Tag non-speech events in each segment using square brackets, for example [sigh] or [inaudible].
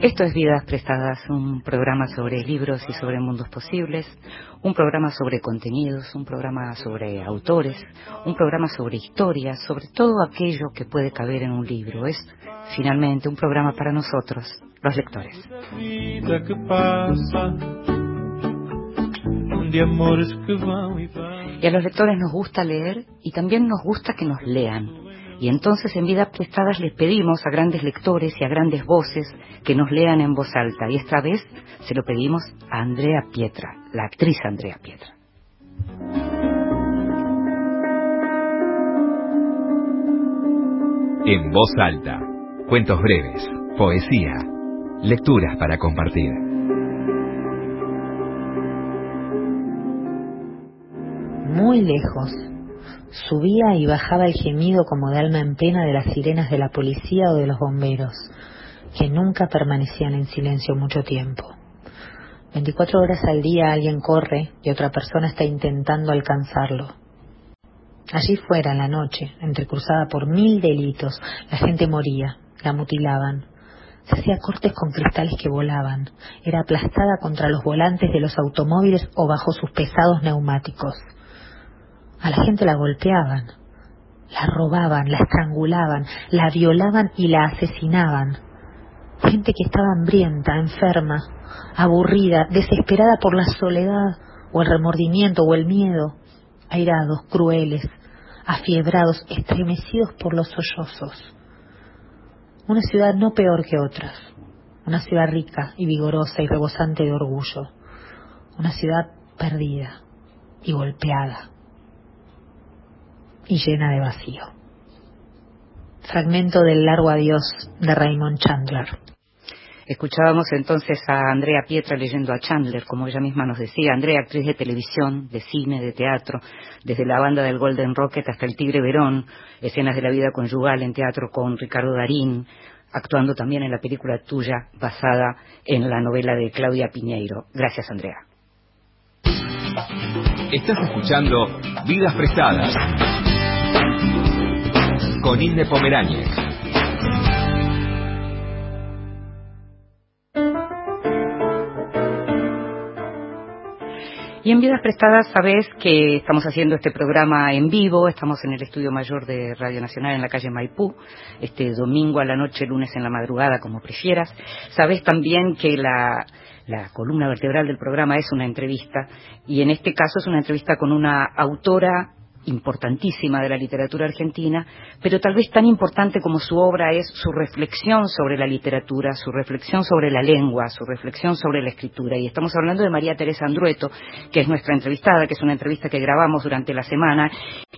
Esto es Vidas Prestadas, un programa sobre libros y sobre mundos posibles, un programa sobre contenidos, un programa sobre autores, un programa sobre historias, sobre todo aquello que puede caber en un libro. Es finalmente un programa para nosotros, los lectores. Y a los lectores nos gusta leer y también nos gusta que nos lean. Y entonces en Vidas Prestadas les pedimos a grandes lectores y a grandes voces que nos lean en voz alta. Y esta vez se lo pedimos a Andrea Pietra, la actriz Andrea Pietra. En voz alta, cuentos breves, poesía, lecturas para compartir. Muy lejos, Subía y bajaba el gemido como de alma en pena de las sirenas de la policía o de los bomberos, que nunca permanecían en silencio mucho tiempo. Veinticuatro horas al día alguien corre y otra persona está intentando alcanzarlo. Allí fuera, en la noche, entrecruzada por mil delitos, la gente moría, la mutilaban, se hacía cortes con cristales que volaban, era aplastada contra los volantes de los automóviles o bajo sus pesados neumáticos. A la gente la golpeaban, la robaban, la estrangulaban, la violaban y la asesinaban. Gente que estaba hambrienta, enferma, aburrida, desesperada por la soledad o el remordimiento o el miedo, airados, crueles, afiebrados, estremecidos por los sollozos. Una ciudad no peor que otras, una ciudad rica y vigorosa y rebosante de orgullo, una ciudad perdida y golpeada y llena de vacío. Fragmento del largo adiós de Raymond Chandler. Escuchábamos entonces a Andrea Pietra leyendo a Chandler, como ella misma nos decía, Andrea, actriz de televisión, de cine, de teatro, desde la banda del Golden Rocket hasta el Tigre Verón, escenas de la vida conyugal en teatro con Ricardo Darín, actuando también en la película tuya basada en la novela de Claudia Piñeiro. Gracias, Andrea. Estás escuchando Vidas Prestadas con Inde Pomeráñez. Y en Vidas Prestadas sabes que estamos haciendo este programa en vivo, estamos en el estudio mayor de Radio Nacional en la calle Maipú, este domingo a la noche, lunes en la madrugada, como prefieras. Sabes también que la, la columna vertebral del programa es una entrevista y en este caso es una entrevista con una autora importantísima de la literatura argentina, pero tal vez tan importante como su obra es su reflexión sobre la literatura, su reflexión sobre la lengua, su reflexión sobre la escritura. Y estamos hablando de María Teresa Andrueto, que es nuestra entrevistada, que es una entrevista que grabamos durante la semana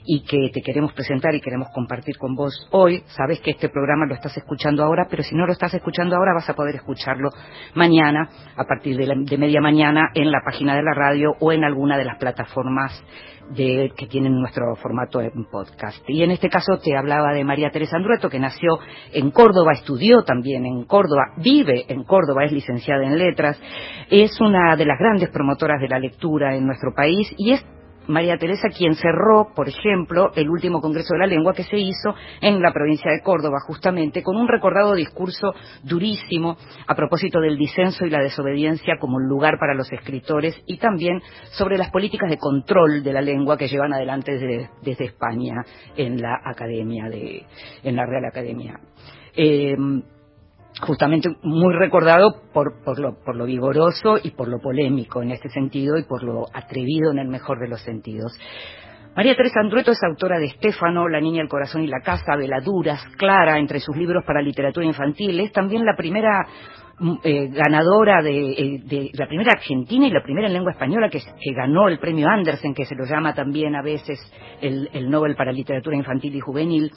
y que te queremos presentar y queremos compartir con vos hoy. Sabes que este programa lo estás escuchando ahora, pero si no lo estás escuchando ahora vas a poder escucharlo mañana, a partir de, de media mañana, en la página de la radio o en alguna de las plataformas de, que tienen nuestro formato en podcast. Y en este caso te hablaba de María Teresa Andrueto, que nació en Córdoba, estudió también en Córdoba, vive en Córdoba, es licenciada en letras, es una de las grandes promotoras de la lectura en nuestro país y es María Teresa quien cerró, por ejemplo, el último Congreso de la Lengua que se hizo en la provincia de Córdoba, justamente con un recordado discurso durísimo a propósito del disenso y la desobediencia como lugar para los escritores y también sobre las políticas de control de la lengua que llevan adelante desde, España en la academia de, en la Real Academia. Eh, justamente muy recordado por, por, lo, por lo vigoroso y por lo polémico en este sentido y por lo atrevido en el mejor de los sentidos. María Teresa Andrueto es autora de Estéfano, La niña, el corazón y la casa, Veladuras, Clara, entre sus libros para literatura infantil. Es también la primera mm, eh, ganadora eh, de, la primera argentina y la primera en lengua española que, ganó el premio Andersen, que se lo llama también a veces el, el Nobel para literatura infantil y juvenil.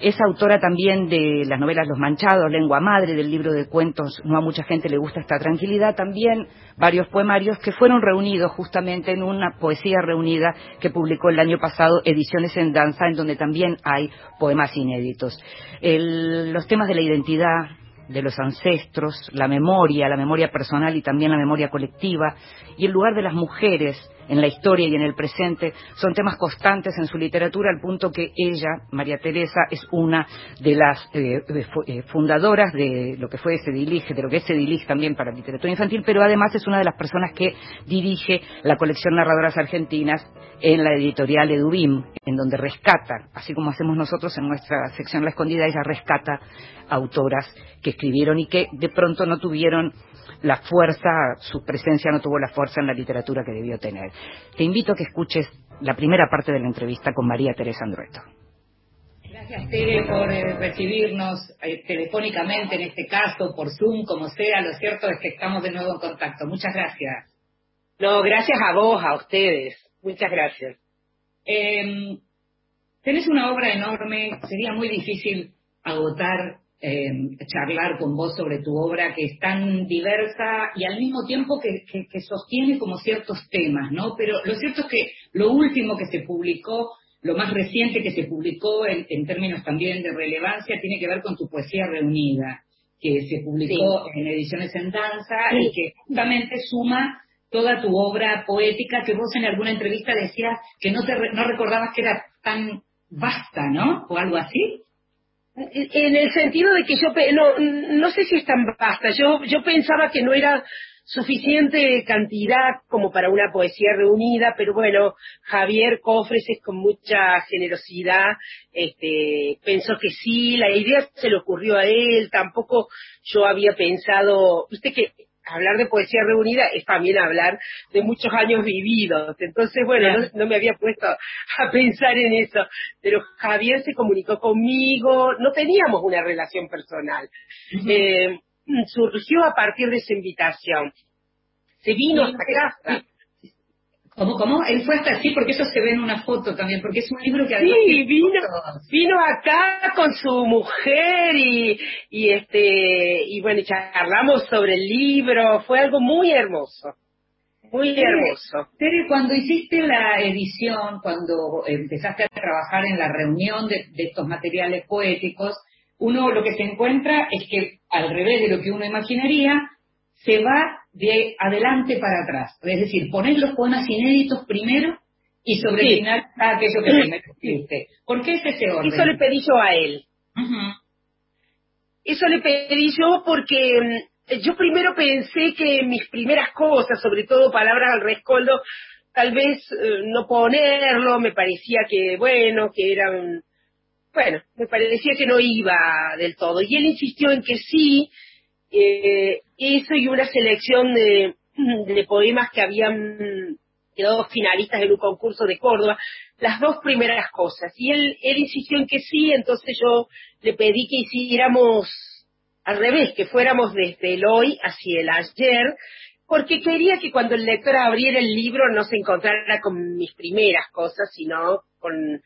Es autora también de las novelas Los Manchados, Lengua Madre, del libro de cuentos No a mucha gente le gusta esta tranquilidad, también varios poemarios que fueron reunidos justamente en una poesía reunida que publicó el año pasado Ediciones en Danza, en donde también hay poemas inéditos. los temas de la identidad, de los ancestros, la memoria, la memoria personal y también la memoria colectiva, y el lugar de las mujeres en la historia y en el presente, son temas constantes en su literatura, al punto que ella, María Teresa, es una de las eh, eh, fundadoras de lo que fue Sedilig, de lo que es Sedilig también para literatura infantil, pero además es una de las personas que dirige la colección Narradoras Argentinas en la editorial Edubim, en donde rescata, así como hacemos nosotros en nuestra sección La Escondida, ella rescata autoras que escribieron y que de pronto no tuvieron la fuerza, su presencia no tuvo la fuerza en la literatura que debió tener. Te invito a que escuches la primera parte de la entrevista con María Teresa Andrueto. Gracias, Tere, por eh, recibirnos eh, telefónicamente, en este caso, por Zoom, como sea. Lo cierto es que estamos de nuevo en contacto. Muchas gracias. No, gracias a vos, a ustedes. Muchas gracias. Eh, tenés una obra enorme. Sería muy difícil agotar eh, charlar con vos sobre tu obra que es tan diversa y al mismo tiempo que, sostiene como ciertos temas, ¿no? Pero lo cierto es que lo último que se publicó, lo más reciente que se publicó en, términos también de relevancia, tiene que ver con tu poesía reunida, que se publicó en Ediciones en Danza y que justamente suma toda tu obra poética que vos en alguna entrevista decías que no, te, no recordabas que era tan vasta, ¿no? O algo así. En el sentido de que yo, no, no sé si es tan basta, yo, yo pensaba que no era suficiente cantidad como para una poesía reunida, pero bueno, Javier Cofres con mucha generosidad, este, pensó que sí, la idea se le ocurrió a él, tampoco yo había pensado, usted que hablar de poesía reunida es también hablar de muchos años vividos. Entonces, bueno, no, me había puesto a pensar en eso. Pero Javier se comunicó conmigo, no teníamos una relación personal. Eh, surgió a partir de esa invitación. Se vino hasta casa. ¿Cómo, cómo? Él fue hasta así porque eso se ve en una foto también, porque es un libro que además Sí, vino, vino acá con su mujer y, y este, y bueno, charlamos sobre el libro, fue algo muy hermoso. Muy hermoso. Tere, cuando hiciste la edición, cuando empezaste a trabajar en la reunión de, de estos materiales poéticos, uno lo que se encuentra es que, al revés de lo que uno imaginaría, se va de adelante para atrás. Es decir, poner los poemas inéditos primero y sobre el final aquello que primero escribiste. ¿Por qué es ese orden? Eso le pedí yo a él. Eso le pedí yo porque mm, yo primero pensé que mis primeras cosas, sobre todo palabras al rescoldo, tal vez eh, no ponerlo, me parecía que, bueno, que eran, bueno, me parecía que no iba del todo. Y él insistió en que sí, eh, eso y una selección de, poemas que habían quedado finalistas en un concurso de Córdoba, las dos primeras cosas. Y él, él insistió en que sí, entonces yo le pedí que hiciéramos al revés, que fuéramos desde el hoy hacia el ayer, porque quería que cuando el lector abriera el libro no se encontrara con mis primeras cosas, sino con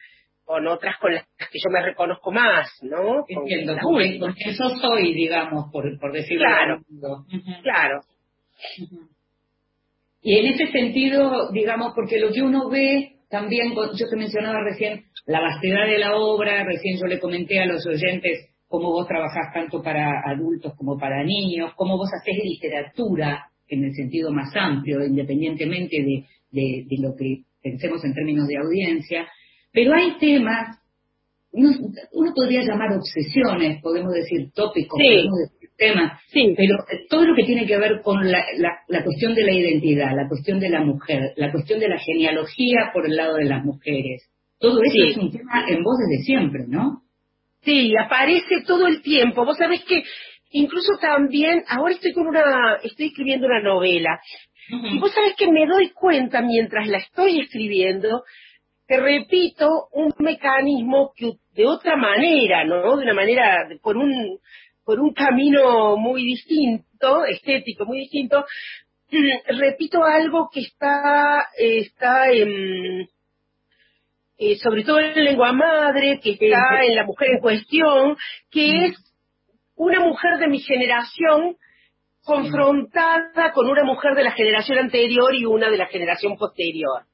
con otras con las que yo me reconozco más, ¿no? Entiendo, porque, eso soy, digamos, por, por decirlo Claro, claro. Y en ese sentido, digamos, porque lo que uno ve también, yo te mencionaba recién la vastedad de la obra, recién yo le comenté a los oyentes cómo vos trabajás tanto para adultos como para niños, cómo vos haces literatura en el sentido más amplio, independientemente de, de, de lo que pensemos en términos de audiencia, pero hay temas, uno, podría llamar obsesiones, podemos decir tópicos, podemos decir temas, pero todo lo que tiene que ver con la, la, cuestión de la identidad, la cuestión de la mujer, la cuestión de la genealogía por el lado de las mujeres, todo eso es un tema en voz desde siempre, ¿no? Sí, aparece todo el tiempo. Vos sabés que incluso también, ahora estoy con una, estoy escribiendo una novela, y vos sabés que me doy cuenta mientras la estoy escribiendo, te repito, un mecanismo que de otra manera, ¿no? De una manera, por un, por un camino muy distinto, estético muy distinto, [clears throat] repito algo que está, está en, eh, sobre todo en lengua madre, que está en la mujer en cuestión, que es una mujer de mi generación confrontada con una mujer de la generación anterior y una de la generación posterior.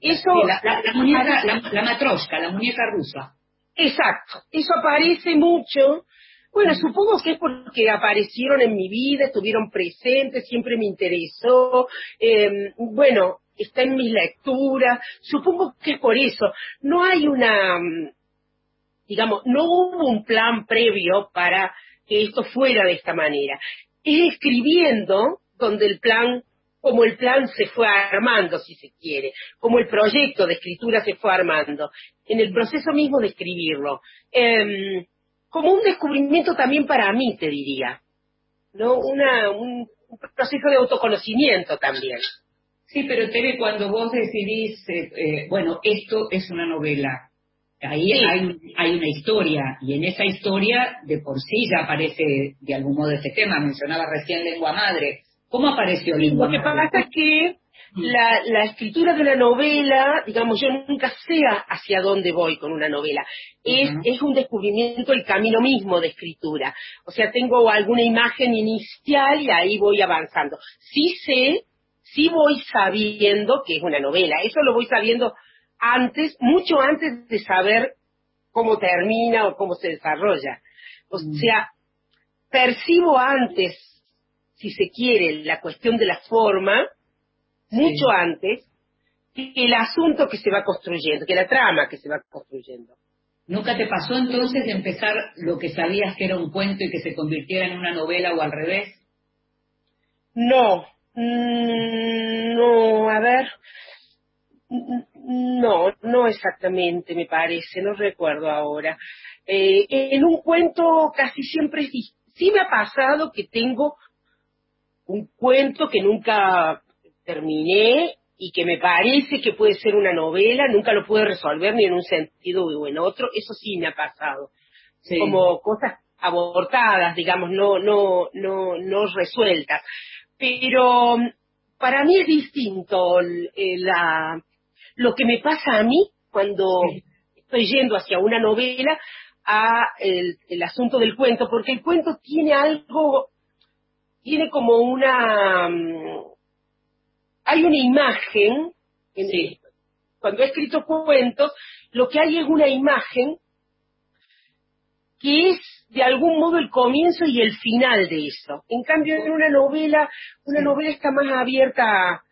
Eso, la, la, muñeca, la, la matrosca, la muñeca rusa. Exacto, eso aparece mucho. Bueno, supongo que es porque aparecieron en mi vida, estuvieron presentes, siempre me interesó. Em, bueno, está en mis lecturas, supongo que es por eso. No hay una, mm, digamos, no hubo un plan previo para que esto fuera de esta manera. Es escribiendo donde el plan, como el plan se fue armando, si se quiere, como el proyecto de escritura se fue armando, en el proceso mismo de escribirlo. Em, como un descubrimiento también para mí, te diría. ¿no? Una, un, proceso de autoconocimiento también. Sí, pero Tere, cuando vos decidís, eh, eh, bueno, esto es una novela, ahí hay, hay una historia, y en esa historia de por sí ya aparece de algún modo ese tema, mencionaba recién lengua madre. ¿Cómo apareció lengua madre? Lo que pasa es que la, la, escritura de una novela, digamos, yo nunca sé hacia dónde voy con una novela. Es, es un descubrimiento el camino mismo de escritura. O sea, tengo alguna imagen inicial y ahí voy avanzando. Sí sé, sí voy sabiendo que es una novela. Eso lo voy sabiendo antes, mucho antes de saber cómo termina o cómo se desarrolla. O sea, percibo antes, si se quiere, la cuestión de la forma, mucho antes que el asunto que se va construyendo, que la trama que se va construyendo. ¿Nunca te pasó entonces de empezar lo que sabías que era un cuento y que se convirtiera en una novela o al revés? No, mm, no, a ver, no, no exactamente me parece, no recuerdo ahora. Eh, en un cuento casi siempre sí, sí me ha pasado que tengo un cuento que nunca terminé y que me parece que puede ser una novela, nunca lo pude resolver ni en un sentido o en otro, eso sí me ha pasado. Como cosas abortadas, digamos, no, no, no, no resueltas. Pero mm, para mí es distinto eh, la, lo que me pasa a mí cuando estoy yendo hacia una novela a el, el asunto del cuento, porque el cuento tiene algo, tiene como una, mm, hay una imagen, cuando he escrito cuentos, lo que hay es una imagen que es de algún modo el comienzo y el final de eso. En cambio, en una novela, una novela está más abierta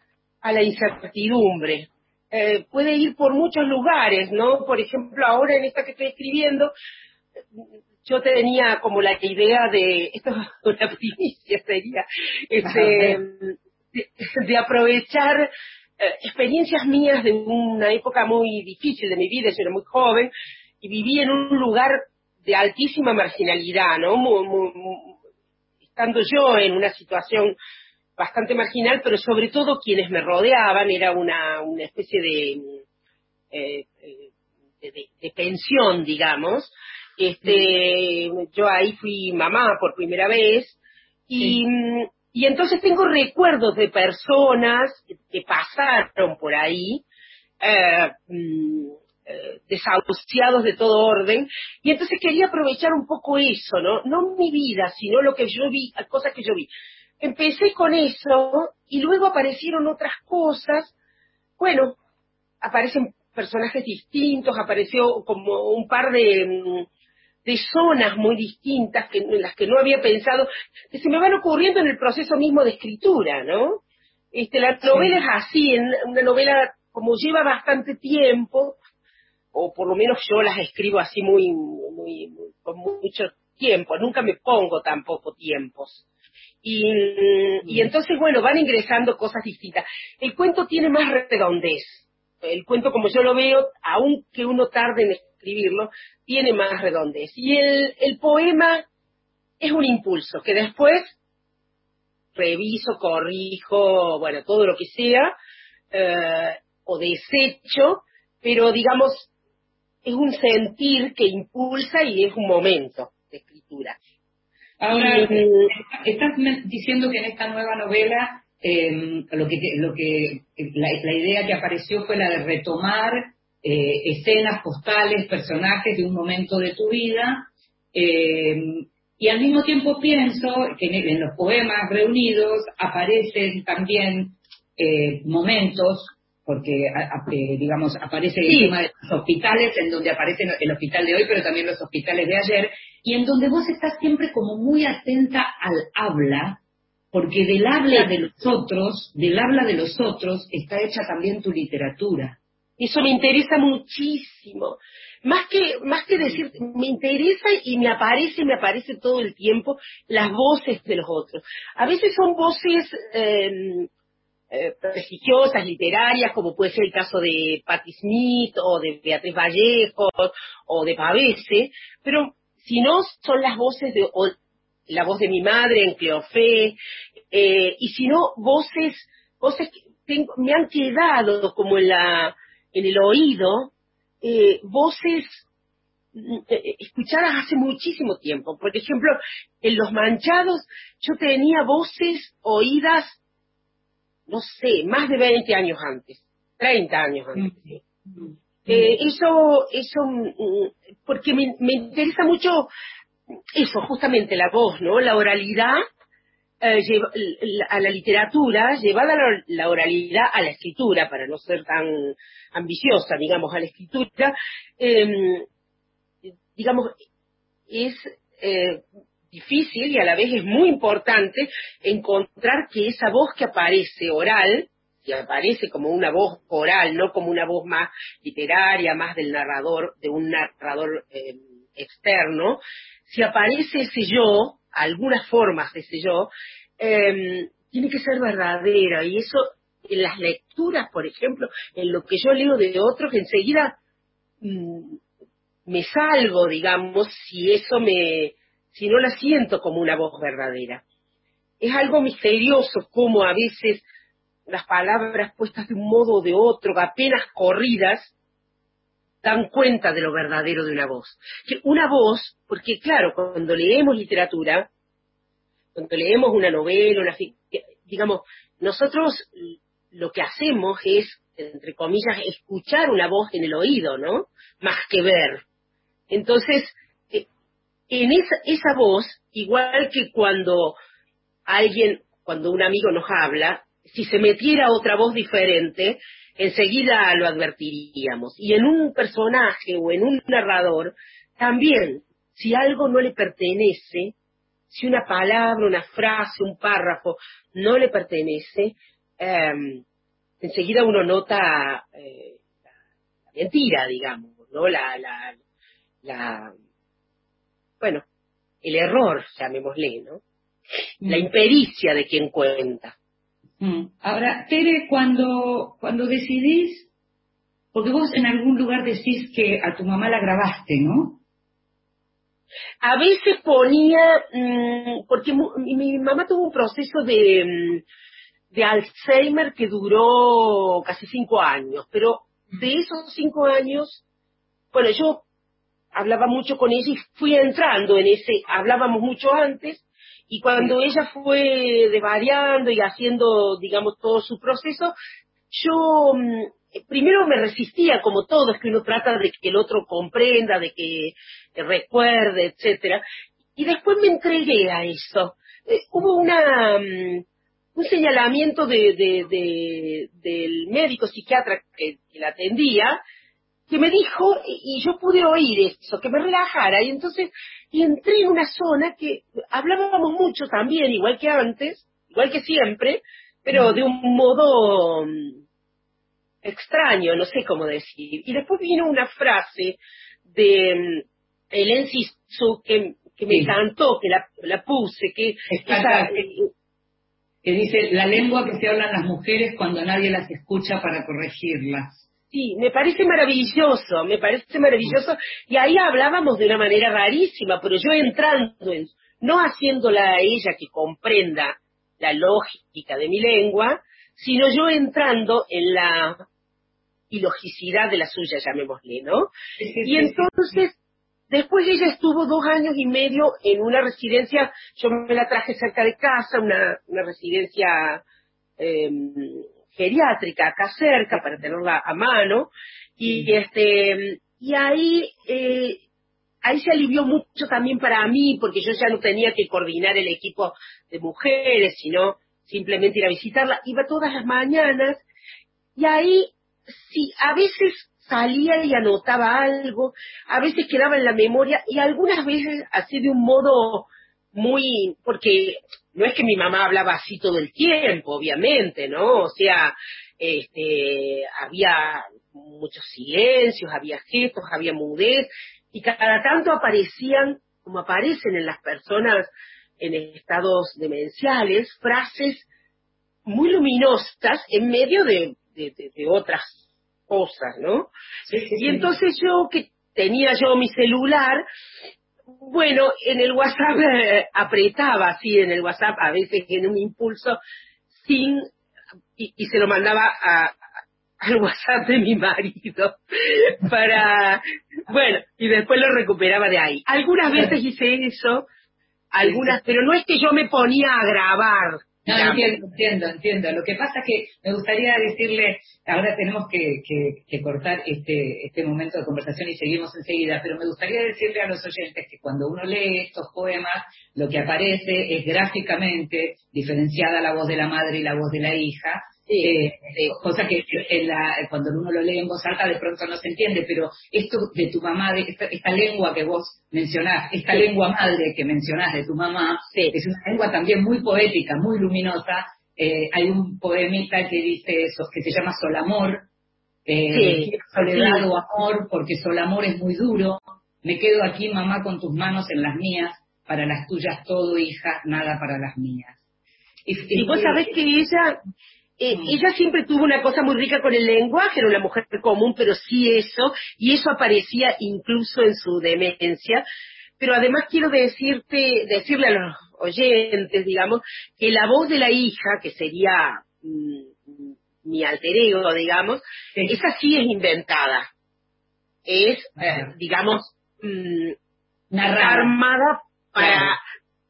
a, la incertidumbre. Eh, puede ir por muchos lugares, ¿no? Por ejemplo, ahora en esta que estoy escribiendo, yo tenía como la idea de, [laughs] esto es una primicia sería, este, de, aprovechar eh, experiencias mías de una época muy difícil de mi vida, yo era muy joven y viví en un lugar de altísima marginalidad, ¿no? estando yo en una situación bastante marginal, pero sobre todo quienes me rodeaban era una, una especie de, eh, de, pensión, digamos. Este, yo ahí fui mamá por primera vez y, y entonces tengo recuerdos de personas que pasaron por ahí, eh, mm, eh, desahuciados de todo orden, y entonces quería aprovechar un poco eso, ¿no? No mi vida, sino lo que yo vi, cosas que yo vi. Empecé con eso y luego aparecieron otras cosas. Bueno, aparecen personajes distintos, apareció como un par de, mm, de zonas muy distintas que, en las que no había pensado, que se me van ocurriendo en el proceso mismo de escritura, ¿no? Este, la novela es así, en una novela como lleva bastante tiempo, o por lo menos yo las escribo así muy, muy, con mucho tiempo, nunca me pongo tampoco tiempos. Y, y entonces, bueno, van ingresando cosas distintas. El cuento tiene más redondez. El cuento, como yo lo veo, aunque uno tarde en escribirlo, tiene más redondez. Y el, el poema es un impulso que después reviso, corrijo, bueno, todo lo que sea, eh, o desecho, pero digamos, es un sentir que impulsa y es un momento de escritura. Ahora, estás diciendo que en esta nueva novela eh, lo que, lo que la, idea que apareció fue la de retomar eh, escenas postales, personajes de un momento de tu vida. Eh, y al mismo tiempo pienso que en, los poemas reunidos aparecen también eh, momentos, porque digamos aparece el tema de los hospitales, en donde aparece el hospital de hoy, pero también los hospitales de ayer, y en donde vos estás siempre como muy atenta al habla, porque del habla de los otros, del habla de los otros, está hecha también tu literatura. Eso me interesa muchísimo. Más que, más que decir, me interesa y me aparece, me aparece todo el tiempo las voces de los otros. A veces son voces em, eh, prestigiosas, literarias, como puede ser el caso de Patti Smith o de Beatriz Vallejo o de Pavese, pero si no son las voces de, la voz de mi madre en Cleofé, eh, y si no, voces, voces que me han quedado como en la, en el oído, eh, voces mm, eh, escuchadas hace muchísimo tiempo. Por ejemplo, en Los Manchados yo tenía voces oídas, no sé, más de 20 años antes, 30 años antes. eso, eso, mm, porque me, me interesa mucho eso, justamente la voz, ¿no? La oralidad eh, a la literatura, llevada la, oralidad a la escritura, para no ser tan ambiciosa, digamos, a la escritura, em, digamos, es eh, difícil y a la vez es muy importante encontrar que esa voz que aparece oral, que aparece como una voz oral, no como una voz más literaria, más del narrador, de un narrador em, externo, si aparece ese yo, algunas formas de ese yo, em, tiene que ser verdadera. Y eso, en las lecturas, por ejemplo, en lo que yo leo de otros, enseguida mm, me salgo, digamos, si eso me, si no la siento como una voz verdadera. Es algo misterioso como a veces las palabras puestas de un modo o de otro, apenas corridas, dan cuenta de lo verdadero de una voz. Que una voz, porque claro, cuando leemos literatura, cuando leemos una novela, una digamos, nosotros lo que hacemos es, entre comillas, escuchar una voz en el oído, ¿no? Más que ver. Entonces, eh, en esa, esa voz, igual que cuando alguien, cuando un amigo nos habla, si se metiera otra voz diferente, enseguida lo advertiríamos. Y en un personaje o en un narrador, también, si algo no le pertenece, si una palabra, una frase, un párrafo no le pertenece, em, enseguida uno nota eh, la mentira, digamos, ¿no? La, la, la, bueno, el error, llamémosle, ¿no? La mm. impericia de quien cuenta. Mm. Ahora, Tere, cuando, cuando decidís, porque vos en algún lugar decís que a tu mamá la grabaste, ¿no? A veces ponía, mm, porque mi, mamá tuvo un proceso de, mm, de Alzheimer que duró casi cinco años, pero de esos cinco años, bueno, yo hablaba mucho con ella y fui entrando en ese, hablábamos mucho antes, y cuando ella fue devariando y haciendo, digamos, todo su proceso, yo mm, primero me resistía, como todo, es que uno trata de que el otro comprenda, de que recuerde, etcétera, y después me entregué a eso. Eh, hubo una mm, un señalamiento de, de, del médico psiquiatra que, que la atendía, que me dijo, y yo pude oír eso, que me relajara, y entonces entré en una zona que hablábamos mucho también, igual que antes, igual que siempre, pero de un modo mm, extraño, no sé cómo decir. Y después vino una frase de mm, Helen Sisu que, que me encantó, que la, puse, que, que dice, la lengua que se hablan las mujeres cuando nadie las escucha para corregirlas. Sí, me parece maravilloso, me parece maravilloso. Y ahí hablábamos de una manera rarísima, pero yo entrando en, no haciéndola a ella que comprenda la lógica de mi lengua, sino yo entrando en la ilogicidad de la suya, llamémosle, ¿no? Y entonces, después ella estuvo dos años y medio en una residencia, yo me la traje cerca de casa, una, una residencia eh, geriátrica acá cerca para tenerla a mano. Y este y ahí eh, ahí se alivió mucho también para mí porque yo ya no tenía que coordinar el equipo de mujeres sino simplemente ir a visitarla. Iba todas las mañanas. Y ahí sí a veces salía y anotaba algo a veces quedaba en la memoria y algunas veces así de un modo muy porque no es que mi mamá hablaba así todo el tiempo, obviamente, ¿no? O sea, este, había muchos silencios, había gestos, había mudez, y cada tanto aparecían, como aparecen en las personas en estados demenciales, frases muy luminosas en medio de, otras cosas, ¿no? y entonces yo que tenía yo mi celular, bueno, en el WhatsApp eh, apretaba así, en el WhatsApp a veces en un impulso, sin, y, se lo mandaba a, al WhatsApp de mi marido [laughs] para, bueno, y después lo recuperaba de ahí. Algunas veces hice eso, algunas, pero no es que yo me ponía a grabar, no, entiendo, entiendo, entiendo. Lo que pasa es que me gustaría decirle, ahora tenemos que, que, cortar este, este momento de conversación y seguimos enseguida, pero me gustaría decirle a los oyentes que cuando uno lee estos poemas, lo que aparece es gráficamente diferenciada la voz de la madre y la voz de la hija, eh, cosa que en la, cuando uno lo lee en voz alta de pronto no se entiende, pero esto de tu mamá, de esta, lengua que vos mencionás, esta lengua madre que mencionás de tu mamá, es una lengua también muy poética, muy luminosa. Eh, hay un poemita que dice eso, que se llama Solamor, eh, soledad o amor, porque Solamor es muy duro. Me quedo aquí, mamá, con tus manos en las mías, para las tuyas todo, hija, nada para las mías. Y, y vos sabés que ella eh, mm. ella siempre tuvo una cosa muy rica con el lenguaje, era una mujer común, pero sí eso, y eso aparecía incluso en su demencia. Pero además quiero decirte, decirle a los oyentes, digamos, que la voz de la hija, que sería mm, mi alter ego, digamos, esa sí es inventada. Es, digamos, mm, armada para,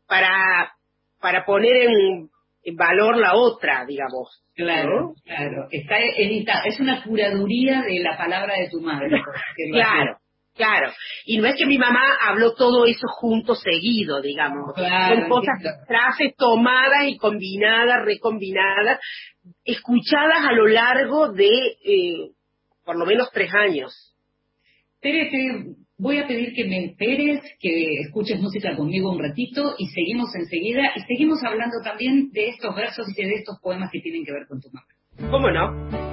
para, para poner en valor la otra, digamos. Claro, claro. Está editado. Es una curaduría de la palabra de tu madre. claro, claro. Y no es que mi mamá habló todo eso junto, seguido, digamos. Son cosas, frases tomadas y combinadas, recombinadas, escuchadas a lo largo de eh, por lo menos tres años. Tere, voy a pedir que me esperes, que escuches música conmigo un ratito y seguimos enseguida y seguimos hablando también de estos versos y de estos poemas que tienen que ver con tu mamá. ¿Cómo no?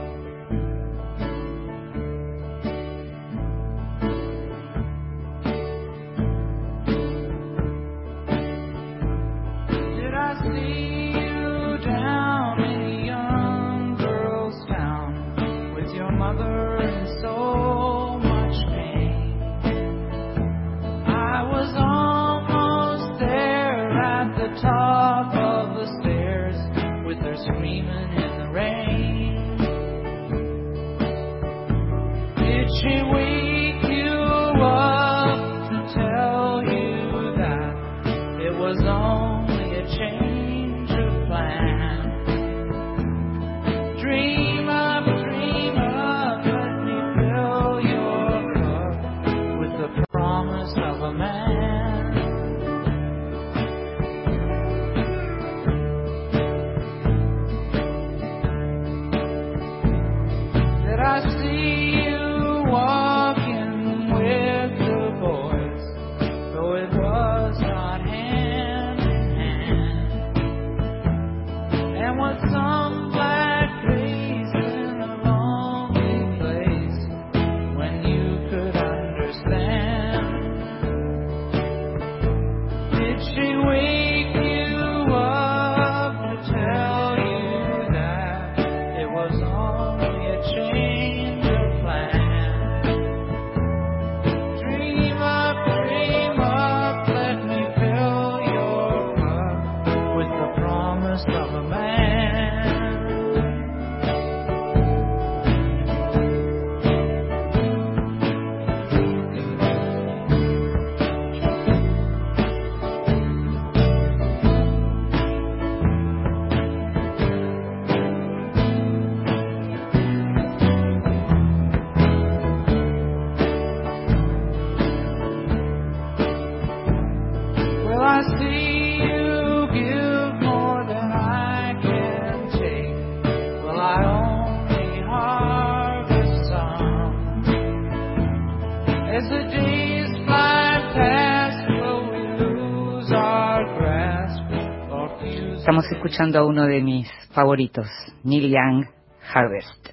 Escuchando a uno de mis favoritos, Neil Young, Harvest.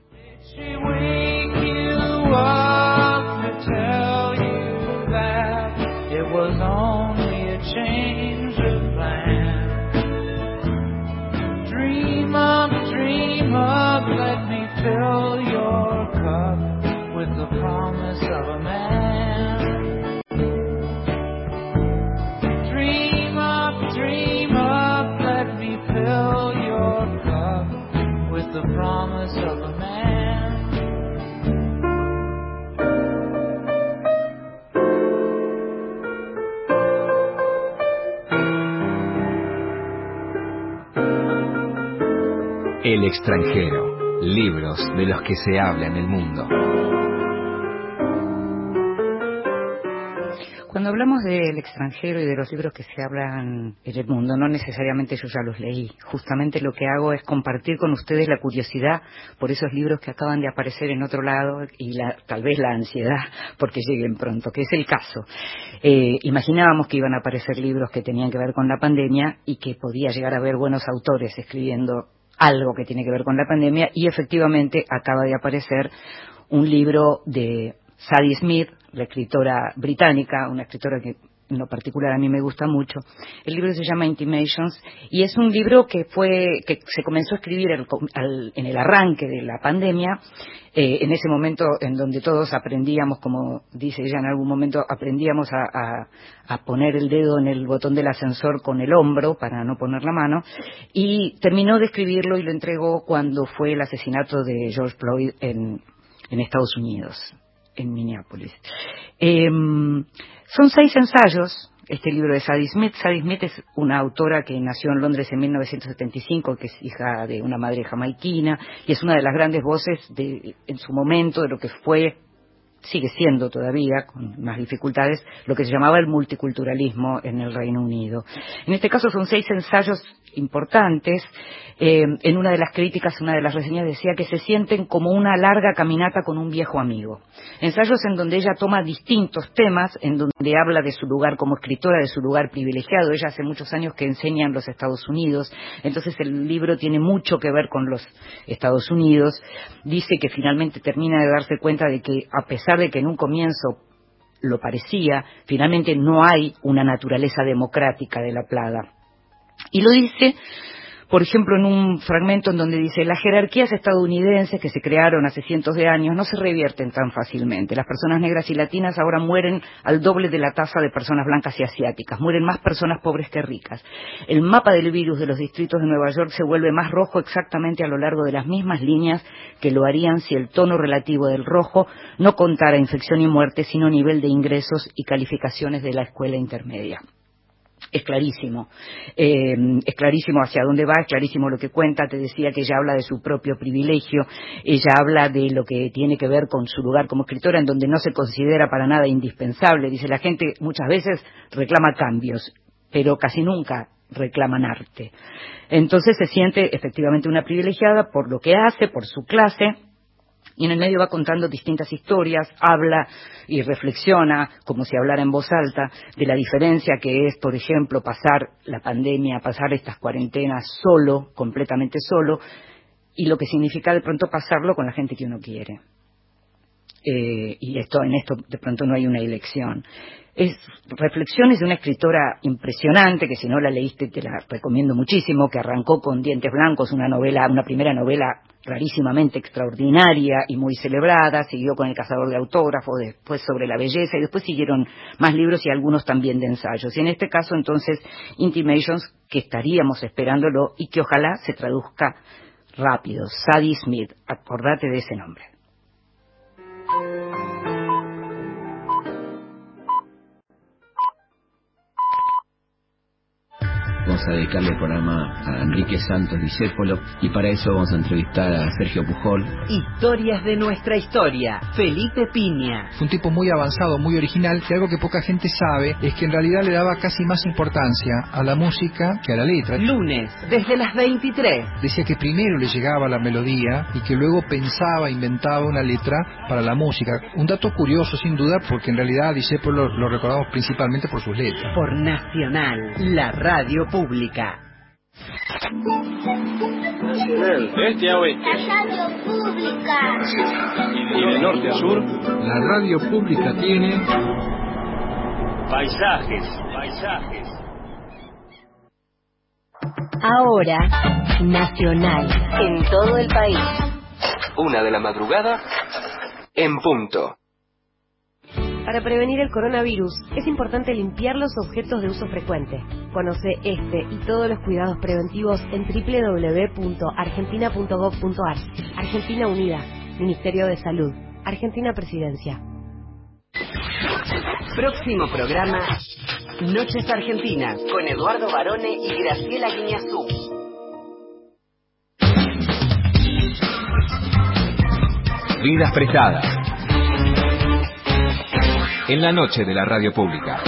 Extranjero, libros de los que se habla en el mundo. Cuando hablamos del extranjero y de los libros que se hablan en el mundo, no necesariamente yo ya los leí. Justamente lo que hago es compartir con ustedes la curiosidad por esos libros que acaban de aparecer en otro lado y tal vez la ansiedad porque lleguen pronto, que es el caso. Eh, imaginábamos que iban a aparecer libros que tenían que ver con la pandemia y que podía llegar a haber buenos autores escribiendo algo que tiene que ver con la pandemia y efectivamente acaba de aparecer un libro de Sadie Smith, la escritora británica, una escritora que en lo particular a mí me gusta mucho. El libro se llama Intimations y es un libro que fue que se comenzó a escribir en el arranque de la pandemia, eh, en ese momento en donde todos aprendíamos, como dice ella en algún momento, aprendíamos a, a, poner el dedo en el botón del ascensor con el hombro para no poner la mano y terminó de escribirlo y lo entregó cuando fue el asesinato de George Floyd en, en Estados Unidos en Minneapolis. Em, son seis ensayos, este libro de Sadie Smith. Sadie Smith es una autora que nació en Londres en 1975, que es hija de una madre jamaiquina y es una de las grandes voces de, en su momento de lo que fue sigue siendo todavía, con más dificultades, lo que se llamaba el multiculturalismo en el Reino Unido. En este caso son seis ensayos importantes. Eh, en una de las críticas, una de las reseñas decía que se sienten como una larga caminata con un viejo amigo. Ensayos en donde ella toma distintos temas, en donde habla de su lugar como escritora, de su lugar privilegiado. Ella hace muchos años que enseña en los Estados Unidos, entonces el libro tiene mucho que ver con los Estados Unidos. Dice que finalmente termina de darse cuenta de que a pesar de que en un comienzo lo parecía, finalmente no hay una naturaleza democrática de la plaga. Y lo dice por ejemplo, en un fragmento en donde dice, las jerarquías estadounidenses que se crearon hace cientos de años no se revierten tan fácilmente. Las personas negras y latinas ahora mueren al doble de la tasa de personas blancas y asiáticas. Mueren más personas pobres que ricas. El mapa del virus de los distritos de Nueva York se vuelve más rojo exactamente a lo largo de las mismas líneas que lo harían si el tono relativo del rojo no contara infección y muerte, sino nivel de ingresos y calificaciones de la escuela intermedia es clarísimo. Eh, es clarísimo hacia dónde va, es clarísimo lo que cuenta. Te decía que ella habla de su propio privilegio, ella habla de lo que tiene que ver con su lugar como escritora, en donde no se considera para nada indispensable. Dice, la gente muchas veces reclama cambios, pero casi nunca reclaman arte. Entonces se siente efectivamente una privilegiada por lo que hace, por su clase, y en el medio va contando distintas historias, habla y reflexiona, como si hablara en voz alta, de la diferencia que es, por ejemplo, pasar la pandemia, pasar estas cuarentenas solo, completamente solo, y lo que significa de pronto pasarlo con la gente que uno quiere. Eh, y esto en esto de pronto no hay una elección. Es reflexiones de una escritora impresionante que si no la leíste te la recomiendo muchísimo, que arrancó con Dientes Blancos, una novela, una primera novela rarísimamente extraordinaria y muy celebrada, siguió con El cazador de autógrafos, después sobre la belleza y después siguieron más libros y algunos también de ensayos. Y en este caso entonces Intimations, que estaríamos esperándolo y que ojalá se traduzca rápido. Sadie Smith, acordate de ese nombre. Vamos a dedicarle el programa a Enrique Santos Discépolo y para eso vamos a entrevistar a Sergio Pujol. Historias de nuestra historia. Felipe Piña. Fue un tipo muy avanzado, muy original, y algo que poca gente sabe es que en realidad le daba casi más importancia a la música que a la letra. Lunes, desde las 23. Decía que primero le llegaba la melodía y que luego pensaba, inventaba una letra para la música. Un dato curioso, sin duda, porque en realidad a Discépolo lo recordamos principalmente por sus letras. Por Nacional, la radio pública. Nacional. Este a oeste. La radio pública. Y de norte a sur. La radio pública tiene... Paisajes. Paisajes. Ahora, Nacional. En todo el país. Una de la madrugada en punto. Para prevenir el coronavirus es importante limpiar los objetos de uso frecuente. Conoce este y todos los cuidados preventivos en www.argentina.gov.ar. Argentina Unida, Ministerio de Salud, Argentina Presidencia. Próximo programa, Noches Argentinas, con Eduardo Barone y Graciela Guiñazú. Vidas prestadas. En la noche de la radio pública.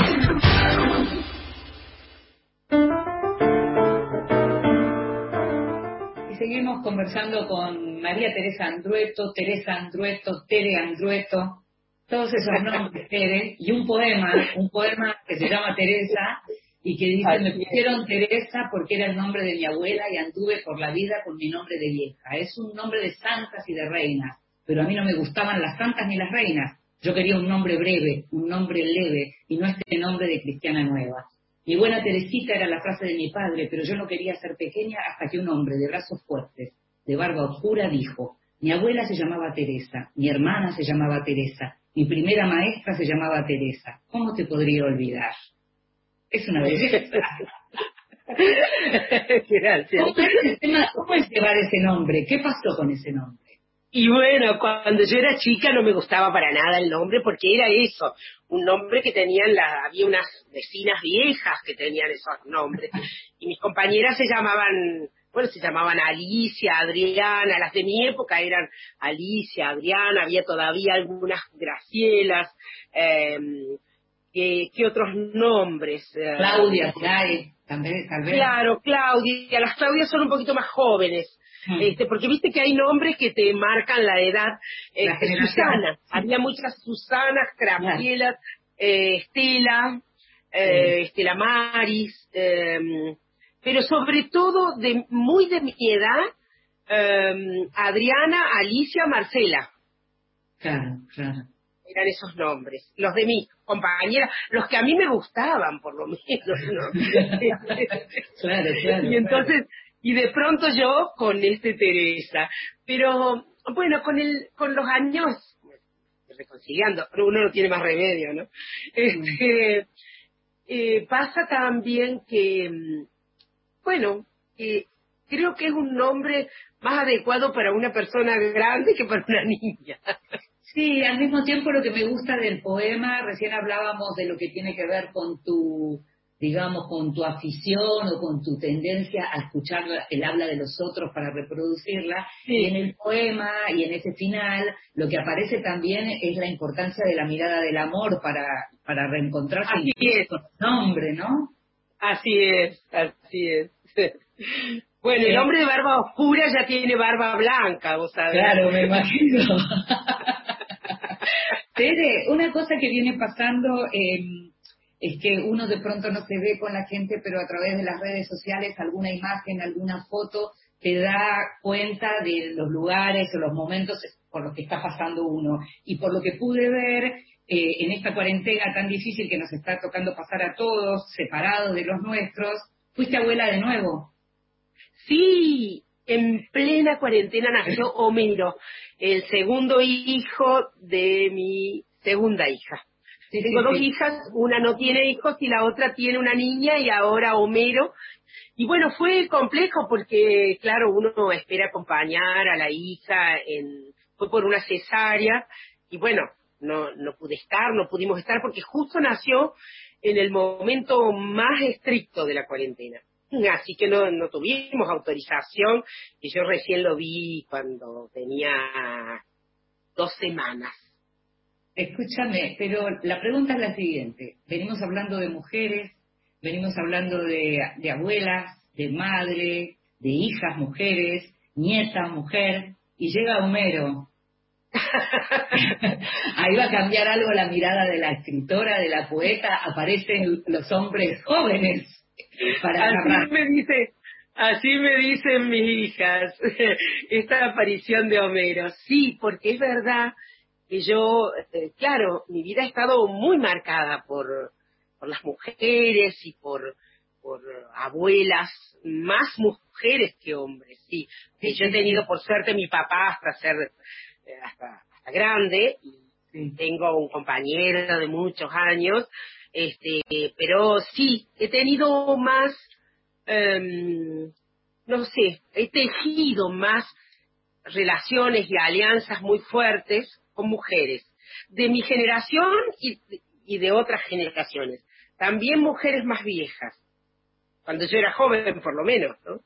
Y seguimos conversando con María Teresa Andrueto, Teresa Andrueto, Tere Andrueto, todos esos nombres, Tere, y un poema, un poema que se llama Teresa y que dice, me pusieron Teresa porque era el nombre de mi abuela y anduve por la vida con mi nombre de vieja. Es un nombre de santas y de reinas, pero a mí no me gustaban las santas ni las reinas. Yo quería un nombre breve, un nombre leve, y no este nombre de cristiana nueva. Mi buena Teresita era la frase de mi padre, pero yo no quería ser pequeña hasta que un hombre de brazos fuertes, de barba oscura, dijo, mi abuela se llamaba Teresa, mi hermana se llamaba Teresa, mi primera maestra se llamaba Teresa. ¿Cómo te podría olvidar? Es una [laughs] belleza. Gracias. ¿Cómo es, el tema- cómo es llevar ese nombre? ¿Qué pasó con ese nombre? Y bueno, cuando yo era chica no me gustaba para nada el nombre porque era eso, un nombre que tenían, la, había unas vecinas viejas que tenían esos nombres. Y mis compañeras se llamaban, bueno, se llamaban Alicia, Adriana, las de mi época eran Alicia, Adriana, había todavía algunas Gracielas, eh, ¿qué, qué otros nombres? Eh, Claudia, ahí, también, tal vez. Claro, Claudia, las Claudias son un poquito más jóvenes. Este, porque viste que hay nombres que te marcan la edad. Este. Susana, había muchas Susanas, Gracielas, eh, Estela, eh, Estela Maris, eh, pero sobre todo de muy de mi edad, eh, Adriana, Alicia, Marcela. Claro, claro. Eran esos nombres, los de mis compañeras, los que a mí me gustaban, por lo menos. ¿no? [laughs] Claro, claro. y entonces, y de pronto yo con este Teresa. Pero bueno, con el, con los años, reconciliando, pero uno no tiene más remedio, ¿no? Este, eh, pasa también que, mm, bueno, eh, creo que es un nombre más adecuado para una persona grande que para una [laughs] niña. Sí, al mismo tiempo lo que me gusta del poema, recién hablábamos de lo que tiene que ver con tu, digamos, con tu afición o con tu tendencia a escuchar el habla de los otros para reproducirla. Sí. Y en el poema y en ese final, lo que aparece también es la importancia de la mirada del amor para, para reencontrarse Así es. con el nombre, ¿no? Así es, así es. [laughs] Bueno, el hombre de barba oscura ya tiene barba blanca, vos sabés. Claro, me imagino. [laughs] Tere, una cosa que viene pasando eh, es que uno de pronto no se ve con la gente, pero a través de las redes sociales, alguna imagen, alguna foto, te da cuenta de los lugares o los momentos por los que está pasando uno. Y por lo que pude ver, eh, en esta cuarentena tan difícil que nos está tocando pasar a todos, separados de los nuestros, fuiste abuela de nuevo. Sí, en plena cuarentena nació [laughs] Homero, el segundo hijo de mi segunda hija. Sí, Tengo sí, dos sí. hijas, una no tiene hijos y la otra tiene una niña y ahora Homero. Y bueno, fue complejo porque, claro, uno espera acompañar a la hija, en, fue por una cesárea y bueno, no, no pude estar, no pudimos estar porque justo nació en el momento más estricto de la cuarentena. Así que no, no tuvimos autorización y yo recién lo vi cuando tenía dos semanas. Escúchame, pero la pregunta es la siguiente. Venimos hablando de mujeres, venimos hablando de, de abuelas, de madre, de hijas mujeres, nieta mujer, y llega Homero. [laughs] Ahí va a cambiar algo la mirada de la escritora, de la poeta, aparecen los hombres jóvenes para Así agarrar. me dice, Así me dicen mis hijas, [laughs] esta aparición de Homero. Sí, porque es verdad que yo, eh, claro, mi vida ha estado muy marcada por, por las mujeres y por, por abuelas, más mujeres que hombres, sí. Que yo he tenido por suerte mi papá hasta ser, eh, hasta, hasta grande, y tengo un compañero de muchos años, este, pero sí, he tenido más, em, no sé, he tejido más relaciones y alianzas muy fuertes con mujeres de mi generación y, y de otras generaciones. También mujeres más viejas, cuando yo era joven por lo menos, ¿no?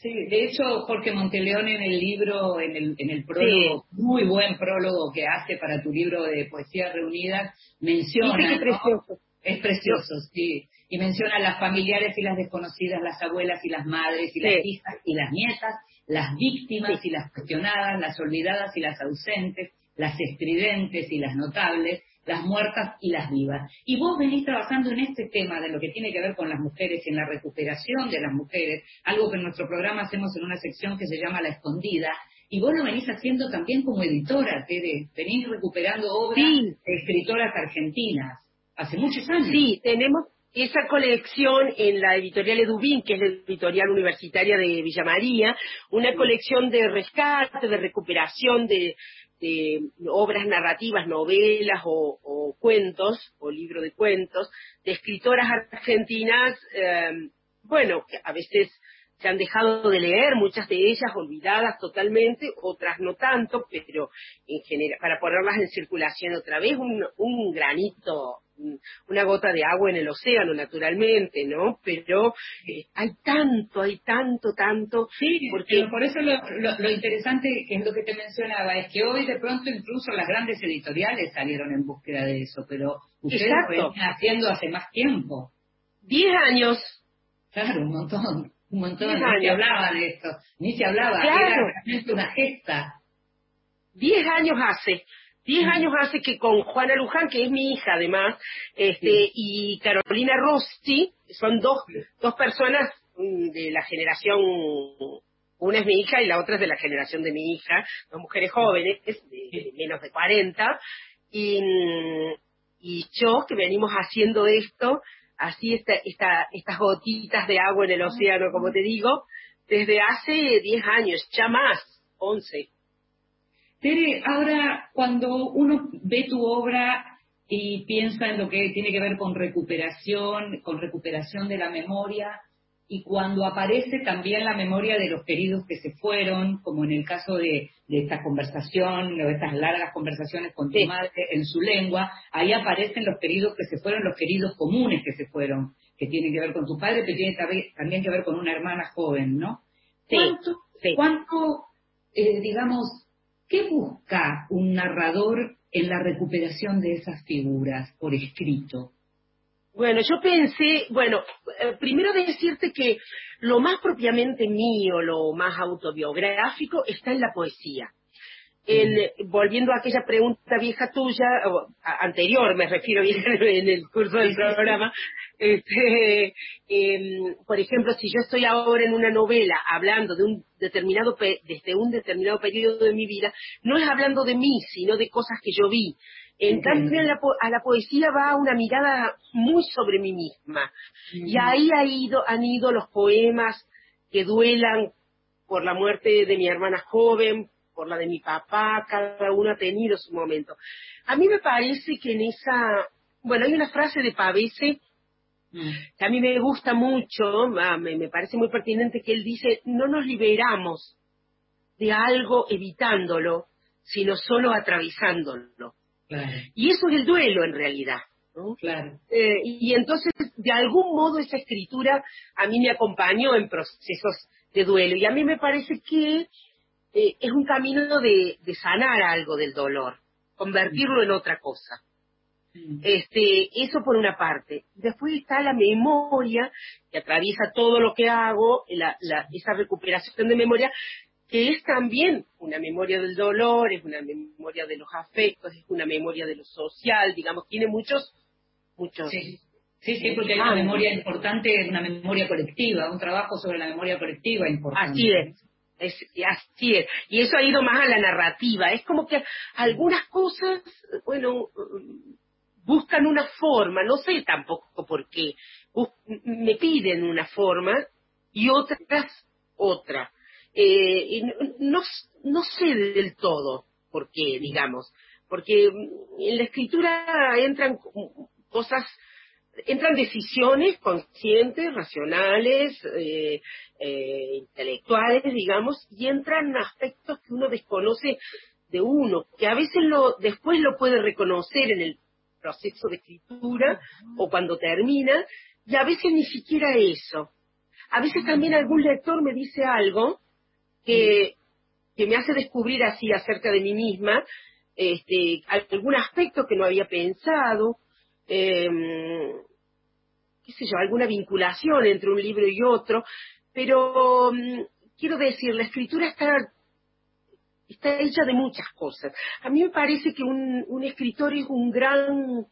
Sí, de hecho Jorge Monteleón en el libro, en el, en el prólogo, muy buen prólogo que hace para tu libro de poesías reunidas, menciona... es precioso. Es precioso, sí. Y menciona las familiares y las desconocidas, las abuelas y las madres y las hijas y las nietas, las víctimas y las cuestionadas, las olvidadas y las ausentes, las estridentes y las notables, las muertas y las vivas. Y vos venís trabajando en este tema de lo que tiene que ver con las mujeres y en la recuperación de las mujeres, algo que en nuestro programa hacemos en una sección que se llama La Escondida, y vos lo venís haciendo también como editora, Tere, venís recuperando obras de escritoras argentinas, hace muchos años. Sí, tenemos esa colección en la editorial Edubín, que es la editorial universitaria de Villa María, una colección de rescate, de recuperación de, de obras narrativas, novelas o, cuentos, o libros de cuentos, de escritoras argentinas, eh, bueno, que a veces se han dejado de leer, muchas de ellas olvidadas totalmente, otras no tanto, pero en general, para ponerlas en circulación otra vez, un granito una gota de agua en el océano, naturalmente, ¿no? Pero eh, hay tanto, hay tanto, tanto. Sí, porque por eso lo, lo, interesante, que es lo que te mencionaba, es que hoy de pronto incluso las grandes editoriales salieron en búsqueda de eso, pero ustedes lo están haciendo hace más tiempo. Diez años. Claro, un montón, un montón. Ni se hablaba de esto, ni se hablaba, era realmente una gesta. Diez años hace. Diez años hace que con Juana Luján, que es mi hija además, este, y Carolina Rossi, son dos, dos personas mm, de la generación, una es mi hija y la otra es de la generación de mi hija, dos mujeres jóvenes, de, menos de 40, y, y yo que venimos haciendo esto, así esta, esta, estas gotitas de agua en el océano, como te digo, desde hace diez años, ya más, once. Tere, ahora cuando uno ve tu obra y piensa en lo que tiene que ver con recuperación, con recuperación de la memoria, y cuando aparece también la memoria de los queridos que se fueron, como en el caso de, esta conversación, de estas largas conversaciones con tu madre en su lengua, ahí aparecen los queridos que se fueron, los queridos comunes que se fueron, que tienen que ver con tu padre, pero tienen también que ver con una hermana joven, ¿no? ¿Cuánto, cuánto eh, digamos, ¿Qué busca un narrador en la recuperación de esas figuras por escrito? Bueno, yo pensé, bueno, eh, primero decirte que lo más propiamente mío, lo más autobiográfico, está en la poesía. En, volviendo a aquella pregunta vieja tuya, o, anterior me refiero bien [laughs] en el curso del programa, este, em, por ejemplo, si yo estoy ahora en una novela hablando de un determinado desde un determinado periodo de mi vida, no es hablando de mí, sino de cosas que yo vi. En cambio, a la poesía va una mirada muy sobre mí misma. Y ahí ha ido, han ido los poemas que duelan por la muerte de mi hermana joven, por la de mi papá, cada uno ha tenido su momento. A mí me parece que en esa, bueno, hay una frase de Pavese mm. que a mí me gusta mucho, me, parece muy pertinente, que él dice, no nos liberamos de algo evitándolo, sino solo atravesándolo. Y eso es el duelo en realidad. Claro. Eh, y entonces, de algún modo, esa escritura a mí me acompañó en procesos de duelo. Y a mí me parece que eh, es un camino de, sanar algo del dolor, convertirlo en otra cosa. Este, eso por una parte. Después está la memoria que atraviesa todo lo que hago, esa recuperación de memoria, que es también una memoria del dolor, es una memoria de los afectos, es una memoria de lo social, digamos, tiene muchos, muchos, Sí, sí, porque hay una memoria importante, una memoria colectiva, un trabajo sobre la memoria colectiva importante. Así es. Es, así es. Y eso ha ido más a la narrativa. Es como que algunas cosas, bueno, buscan una forma, no sé tampoco por qué, me piden una forma y otras otra. Eh, no, no sé del todo por qué, digamos, porque en la escritura entran cosas entran decisiones conscientes, racionales, eh, eh, intelectuales, digamos, y entran aspectos que uno desconoce de uno, que a veces lo, después lo puede reconocer en el proceso de escritura o cuando termina, y a veces ni siquiera eso. A veces también algún lector me dice algo que, que me hace descubrir así acerca de mí misma, este, algún aspecto que no había pensado, eh, qué sé yo, alguna vinculación entre un libro y otro, pero mm, quiero decir, la escritura está hecha de muchas cosas. A mí me parece que un, un escritor es un gran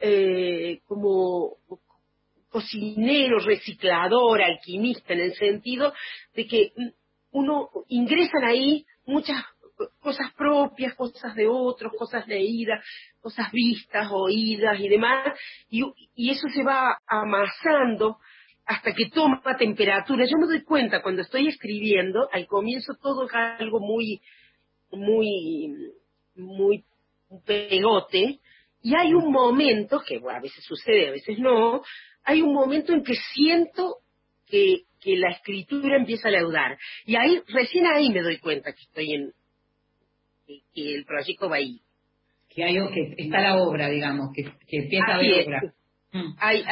eh, como cocinero, reciclador, alquimista, en el sentido de que mm, uno ingresan ahí muchas cosas propias, cosas de otros, cosas leídas, cosas vistas, oídas y demás, y, eso se va amasando hasta que toma temperatura. Yo me doy cuenta cuando estoy escribiendo, al comienzo todo es algo muy, muy, muy pegote, y hay un momento, que a veces sucede, a veces no, hay un momento en que siento que, la escritura empieza a leudar. Y ahí, recién ahí me doy cuenta que estoy en, que, el proyecto va ahí. Que, hay, que está la obra, digamos, que, que empieza a haber obra. Mm. Hay,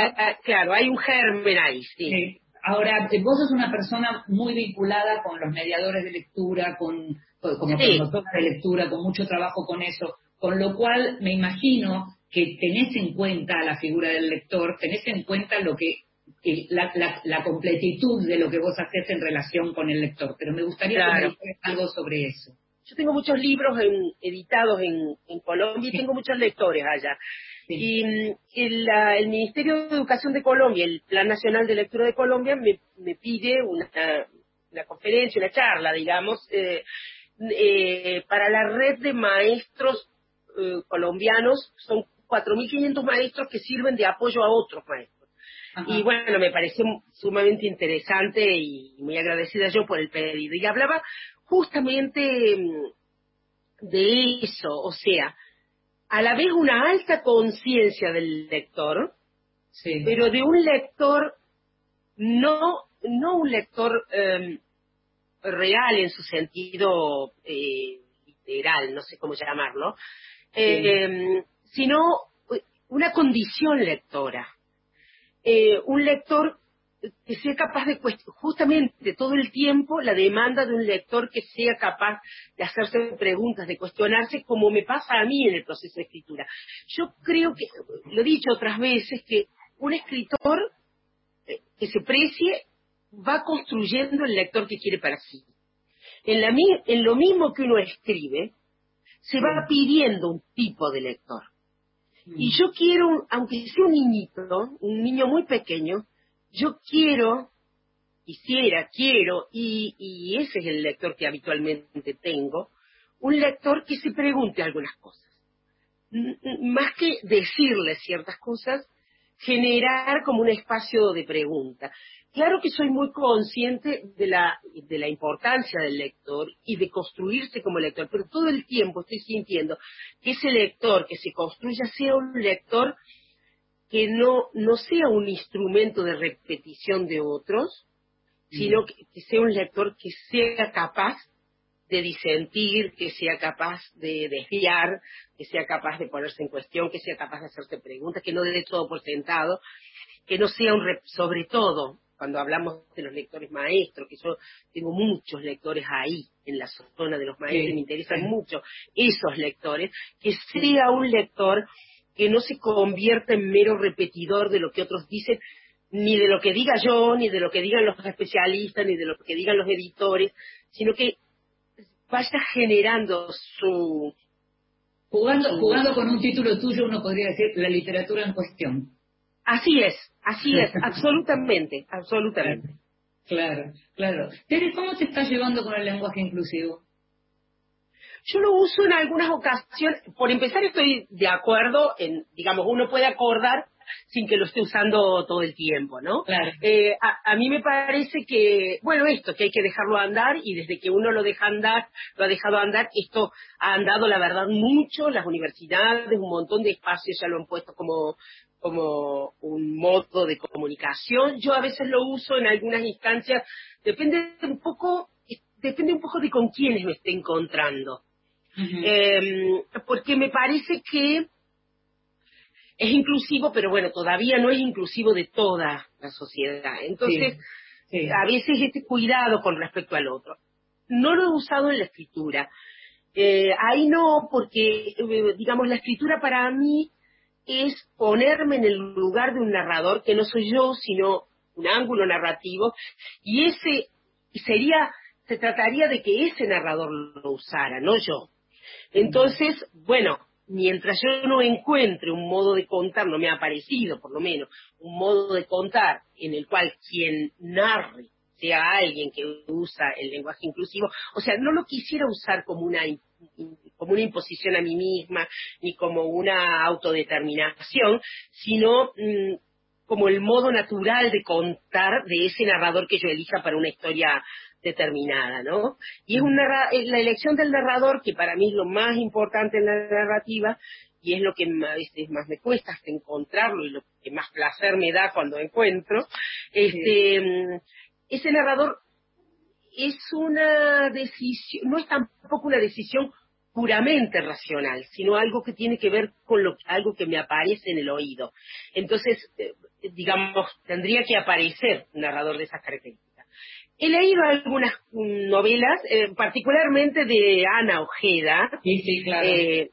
claro, hay un germen ahí, sí. Ahora, eh, vos sos una persona muy vinculada con los mediadores de lectura, con, como promotora de lectura, con mucho trabajo con eso, con lo cual me imagino que tenés en cuenta la figura del lector, tenés en cuenta lo que la, la, completitud de lo que vos haces en relación con el lector. Pero me gustaría que me algo sobre eso. Yo tengo muchos libros editados en, Colombia y tengo muchos lectores allá. Y mm, el, Ministerio de Educación de Colombia, el Plan Nacional de Lectura de Colombia, me, pide una, conferencia, una charla, digamos, eh, eh, para la red de maestros eh, colombianos. Son 4.500 maestros que sirven de apoyo a otros maestros. Y bueno, me pareció sumamente interesante y muy agradecida yo por el pedido. Y hablaba justamente mm, de eso, o sea, a la vez una alta conciencia del lector, pero de un lector no, no un lector em, real en su sentido eh, literal, no sé cómo llamarlo, em, sino una condición lectora. Eh, un lector que sea capaz de justamente todo el tiempo la demanda de un lector que sea capaz de hacerse preguntas, de cuestionarse, como me pasa a mí en el proceso de escritura. Yo creo que, lo he dicho otras veces, que un escritor eh, que se precie va construyendo el lector que quiere para sí. En, la, en lo mismo que uno escribe, se va pidiendo un tipo de lector. Y yo quiero, aunque sea un niñito, un niño muy pequeño, yo quiero, quisiera, quiero, y, y ese es el lector que habitualmente tengo, un lector que se pregunte algunas cosas. Más que decirle ciertas cosas, generar como un espacio de pregunta. Claro que soy muy consciente de la, de la importancia del lector y de construirse como lector, pero todo el tiempo estoy sintiendo que ese lector que se construya sea un lector que no, no sea un instrumento de repetición de otros, sino que, sea un lector que sea capaz de disentir, que sea capaz de desviar, que sea capaz de ponerse en cuestión, que sea capaz de hacerse preguntas, que no dé todo por sentado, que no sea un, sobre todo, cuando hablamos de los lectores maestros, que yo tengo muchos lectores ahí, en la zona de los maestros, me interesan mucho esos lectores, que sea un lector que no se convierta en mero repetidor de lo que otros dicen, ni de lo que diga yo, ni de lo que digan los especialistas, ni de lo que digan los editores, sino que vaya generando su... Jugando, jugando con un título tuyo, uno podría decir la literatura en cuestión. Así es, así es, [laughs] absolutamente, absolutamente. Claro, claro. Tere, ¿cómo te estás llevando con el lenguaje inclusivo? Yo lo uso en algunas ocasiones. Por empezar, estoy de acuerdo en, digamos, uno puede acordar sin que lo esté usando todo el tiempo, ¿no? Claro. Eh, a, a, mí me parece que, bueno, esto, que hay que dejarlo andar y desde que uno lo deja andar, lo ha dejado andar, esto ha andado, la verdad, mucho, las universidades, un montón de espacios ya lo han puesto como como un modo de comunicación. Yo a veces lo uso en algunas instancias, depende un poco, depende un poco de con quiénes me esté encontrando. Eh, porque me parece que es inclusivo, pero bueno, todavía no es inclusivo de toda la sociedad. Entonces, sí, sí. a veces este cuidado con respecto al otro. No lo he usado en la escritura. Eh, ahí no, porque, digamos, la escritura para mí es ponerme en el lugar de un narrador que no soy yo, sino un ángulo narrativo, y ese sería, se trataría de que ese narrador lo usara, no yo. Entonces, bueno, mientras yo no encuentre un modo de contar, no me ha parecido por lo menos, un modo de contar en el cual quien narre sea alguien que usa el lenguaje inclusivo, o sea, no lo quisiera usar como una como una imposición a mí misma, ni como una autodeterminación, sino mmm, como el modo natural de contar de ese narrador que yo elija para una historia determinada, ¿no? Y es una, la elección del narrador, que para mí es lo más importante en la narrativa, y es lo que a veces más me cuesta hasta encontrarlo y lo que más placer me da cuando encuentro, este, sí. ese narrador es una decisión, no es tampoco una decisión puramente racional, sino algo que tiene que ver con lo, algo que me aparece en el oído. Entonces, eh, digamos, tendría que aparecer un narrador de esas características. He leído algunas novelas, eh, particularmente de Ana Ojeda, sí, sí, claro. eh,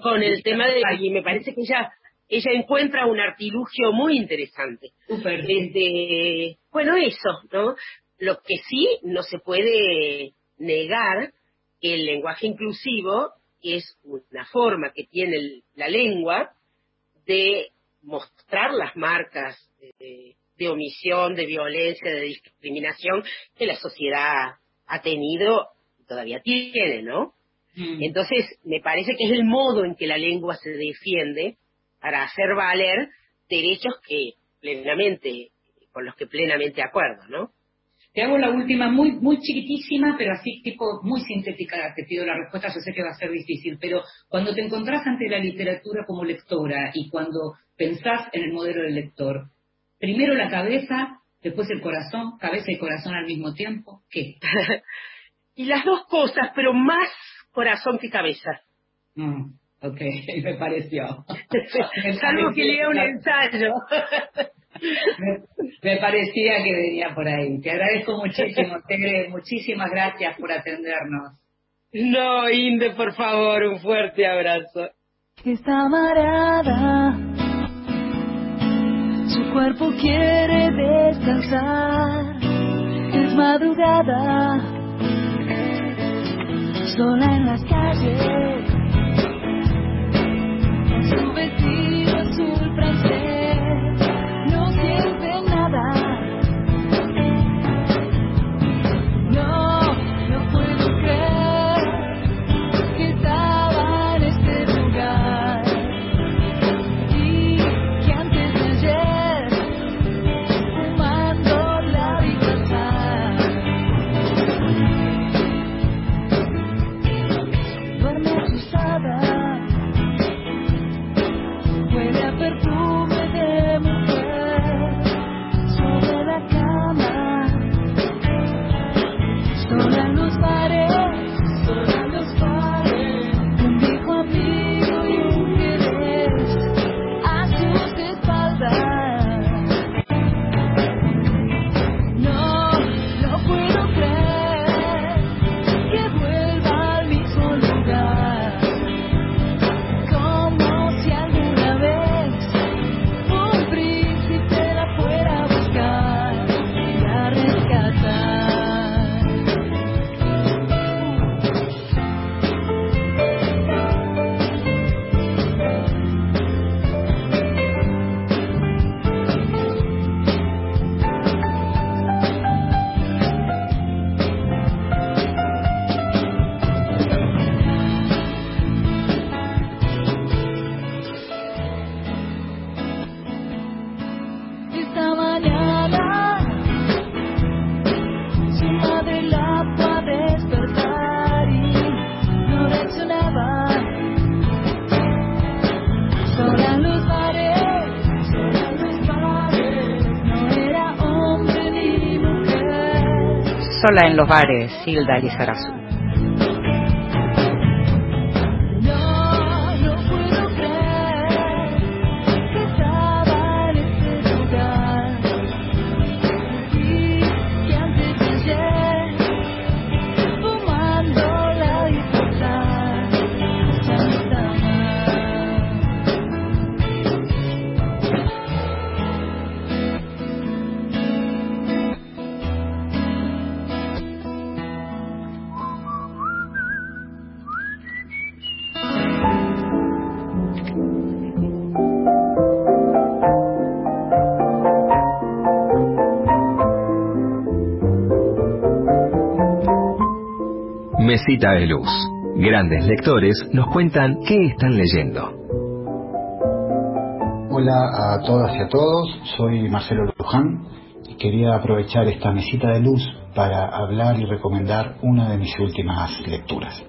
con el tema de, y me parece que ella ella encuentra un artilugio muy interesante. Super. Desde, bueno, eso, ¿no? Lo que sí no se puede negar que el lenguaje inclusivo es una forma que tiene la lengua de mostrar las marcas de, de, omisión, de violencia, de discriminación que la sociedad ha tenido y todavía tiene, ¿no? Mm. Entonces, me parece que es el modo en que la lengua se defiende para hacer valer derechos que plenamente, con los que plenamente acuerdo, ¿no? Te hago la última muy muy chiquitísima, pero así tipo muy sintética, te pido la respuesta, yo sé que va a ser difícil, pero cuando te encontrás ante la literatura como lectora y cuando pensás en el modelo del lector, primero la cabeza, después el corazón, cabeza y corazón al mismo tiempo, ¿qué? [laughs] y las dos cosas, pero más corazón que cabeza. Mm, ok, [laughs] me pareció. [laughs] Salvo que lea un ensayo. me, me, parecía que venía por ahí. Te agradezco muchísimo, Tere, muchísimas gracias por atendernos. No, Inde, por favor, un fuerte abrazo. Está amarada, su cuerpo quiere descansar, es madrugada, sola en las calles, Sola en los bares, Hilda Lizarazu. De Luz. Grandes lectores nos cuentan qué están leyendo. Hola a todas y a todos, soy Marcelo Luján y quería aprovechar esta mesita de luz para hablar y recomendar una de mis últimas lecturas.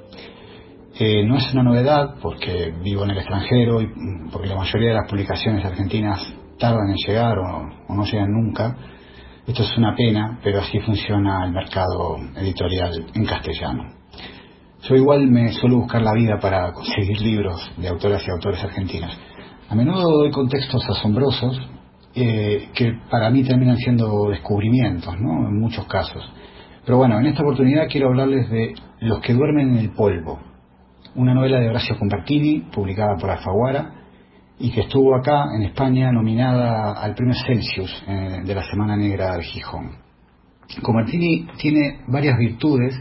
Eh, no es una novedad porque vivo en el extranjero y porque la mayoría de las publicaciones argentinas tardan en llegar o no llegan nunca. Esto es una pena, pero así funciona el mercado editorial en castellano. Yo igual me suelo buscar la vida para conseguir libros de autoras y autores argentinos. A menudo doy contextos asombrosos eh, que para mí terminan siendo descubrimientos, ¿no? En muchos casos. Pero bueno, en esta oportunidad quiero hablarles de Los que duermen en el polvo, una novela de Horacio Compartini, publicada por Alfaguara, y que estuvo acá en España nominada al premio Celsius eh, de la Semana Negra de Gijón. Compartini tiene varias virtudes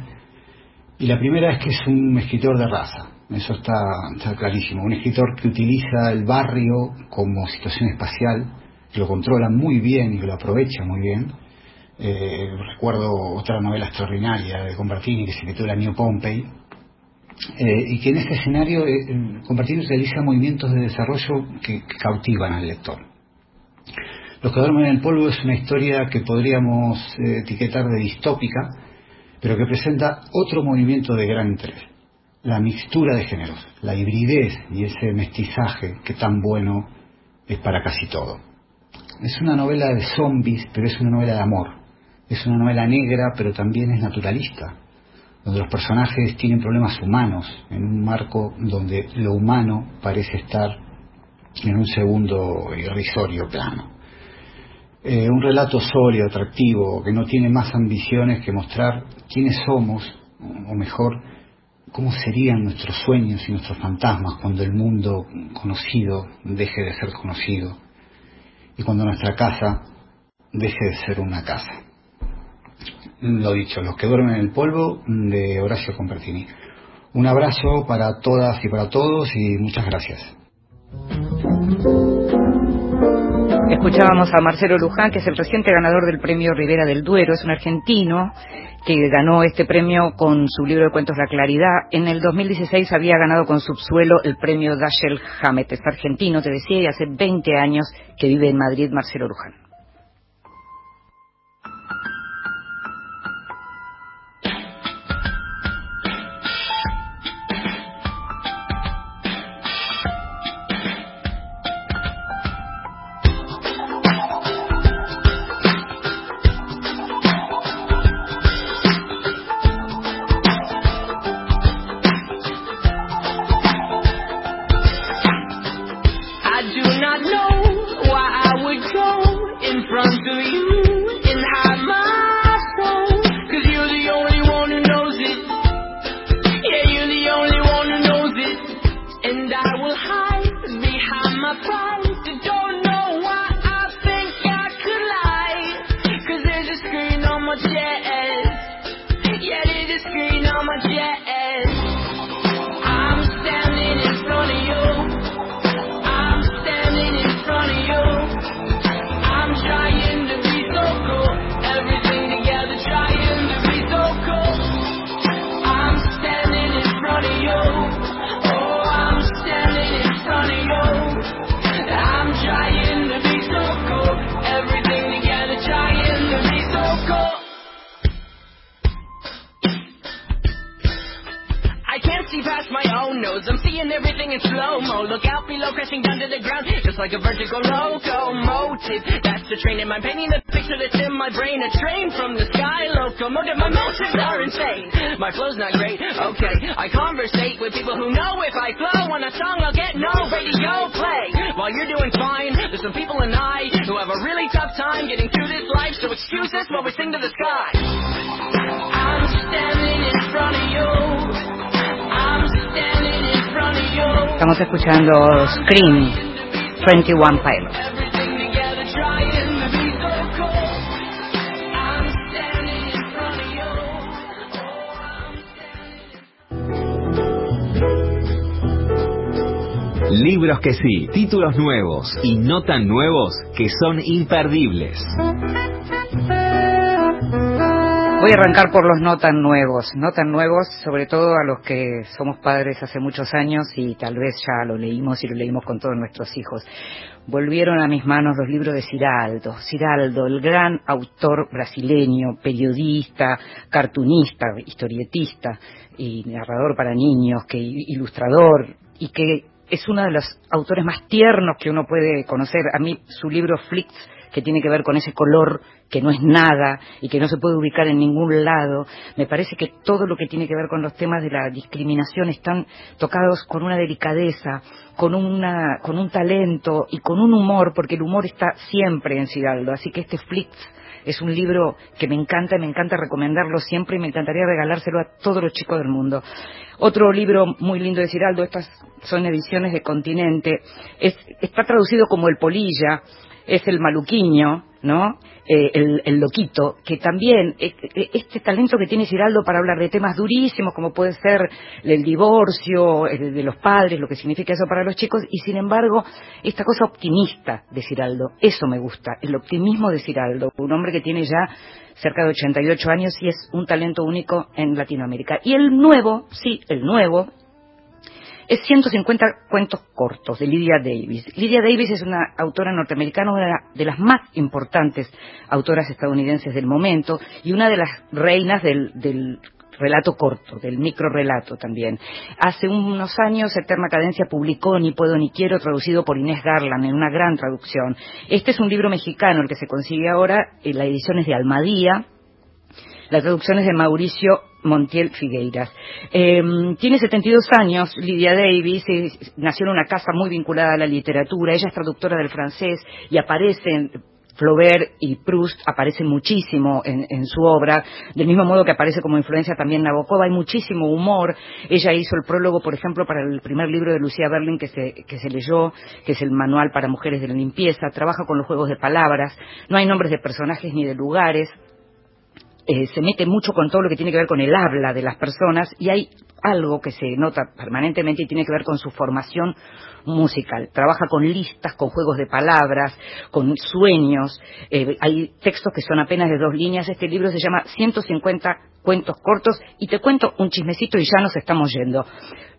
y la primera es que es un escritor de raza, eso está, está clarísimo, un escritor que utiliza el barrio como situación espacial, que lo controla muy bien y lo aprovecha muy bien. Eh, recuerdo otra novela extraordinaria de Compartini que se titula New Pompey, eh, y que en ese escenario eh, Compartini realiza movimientos de desarrollo que, que cautivan al lector. Los que duermen en el polvo es una historia que podríamos eh, etiquetar de distópica, pero que presenta otro movimiento de gran interés, la mixtura de géneros, la hibridez y ese mestizaje que tan bueno es para casi todo. Es una novela de zombies, pero es una novela de amor. Es una novela negra, pero también es naturalista, donde los personajes tienen problemas humanos, en un marco donde lo humano parece estar en un segundo irrisorio plano. Eh, un relato sólido, atractivo, que no tiene más ambiciones que mostrar quiénes somos, o mejor, cómo serían nuestros sueños y nuestros fantasmas cuando el mundo conocido deje de ser conocido y cuando nuestra casa deje de ser una casa. Lo dicho, los que duermen en el polvo de Horacio Compertini. Un abrazo para todas y para todos y muchas gracias. Escuchábamos a Marcelo Luján, que es el reciente ganador del premio Rivera del Duero, es un argentino que ganó este premio con su libro de cuentos La Claridad. En el 2016 había ganado con Subsuelo el premio Dashiell Hammett, es argentino, te decía, y hace 20 años que vive en Madrid Marcelo Luján. Front of you. Libros que sí, títulos nuevos y no tan nuevos que son imperdibles. Voy a arrancar por los no tan nuevos, no tan nuevos, sobre todo a los que somos padres hace muchos años y tal vez ya lo leímos y lo leímos con todos nuestros hijos. Volvieron a mis manos los libros de Ciraldo. Ciraldo, el gran autor brasileño, periodista, cartunista, historietista y narrador para niños, que ilustrador y que es uno de los autores más tiernos que uno puede conocer. A mí su libro Flicks que tiene que ver con ese color que no es nada y que no se puede ubicar en ningún lado. Me parece que todo lo que tiene que ver con los temas de la discriminación están tocados con una delicadeza, con, una, con un talento y con un humor, porque el humor está siempre en Ciraldo. Así que este Flix es un libro que me encanta y me encanta recomendarlo siempre y me encantaría regalárselo a todos los chicos del mundo. Otro libro muy lindo de Ciraldo, estas son ediciones de Continente, es, está traducido como El Polilla, es el maluquiño, ¿no? Eh, el, el, loquito, que también eh, este talento que tiene Ciraldo para hablar de temas durísimos como puede ser el divorcio el de los padres, lo que significa eso para los chicos, y sin embargo esta cosa optimista de Ciraldo, eso me gusta, el optimismo de Ciraldo, un hombre que tiene ya cerca de 88 años y es un talento único en Latinoamérica. Y el nuevo, sí, el nuevo, es 150 cuentos cortos de Lydia Davis. Lydia Davis es una autora norteamericana, una de las más importantes autoras estadounidenses del momento y una de las reinas del, relato corto, del microrelato también. Hace unos años Eterna Cadencia publicó Ni puedo ni quiero, traducido por Inés Garland en una gran traducción. Este es un libro mexicano, el que se consigue ahora, la edición es de Almadía, la traducción es de Mauricio Montiel Figueiras. Eh, tiene 72 años, Lydia Davis, nació en una casa muy vinculada a la literatura, ella es traductora del francés y aparece en Flaubert y Proust aparecen muchísimo en, en, su obra, del mismo modo que aparece como influencia también Nabokov, hay muchísimo humor. Ella hizo el prólogo, por ejemplo, para el primer libro de Lucía Berlin que se, que se leyó, que es el Manual para Mujeres de la Limpieza, trabaja con los juegos de palabras, no hay nombres de personajes ni de lugares, eh, se mete mucho con todo lo que tiene que ver con el habla de las personas y hay algo que se nota permanentemente y tiene que ver con su formación musical. Trabaja con listas, con juegos de palabras, con sueños. Eh, hay textos que son apenas de dos líneas. Este libro se llama 150 cuentos cortos y te cuento un chismecito y ya nos estamos yendo.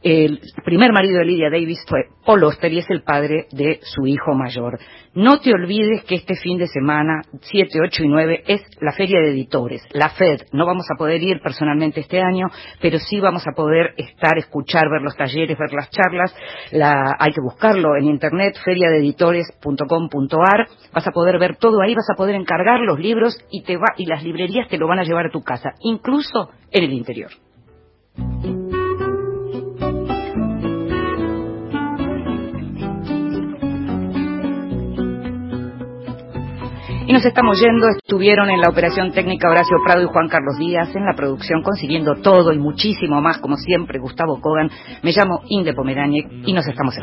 El primer marido de Lydia Davis fue Paul Oster y es el padre de su hijo mayor. No te olvides que este fin de semana, 7, 8 y 9, es la feria de editores, la FED. No vamos a poder ir personalmente este año, pero sí vamos a poder estar, escuchar, ver los talleres, ver las charlas. La, hay que buscarlo en internet, feriadeeditores.com.ar. Vas a poder ver todo ahí, vas a poder encargar los libros y, te va, y las librerías te lo van a llevar a tu casa, incluso en el interior. Y nos estamos yendo, estuvieron en la operación técnica Horacio Prado y Juan Carlos Díaz, en la producción consiguiendo todo y muchísimo más, como siempre, Gustavo Kogan. Me llamo Inde Pomeraniec y nos estamos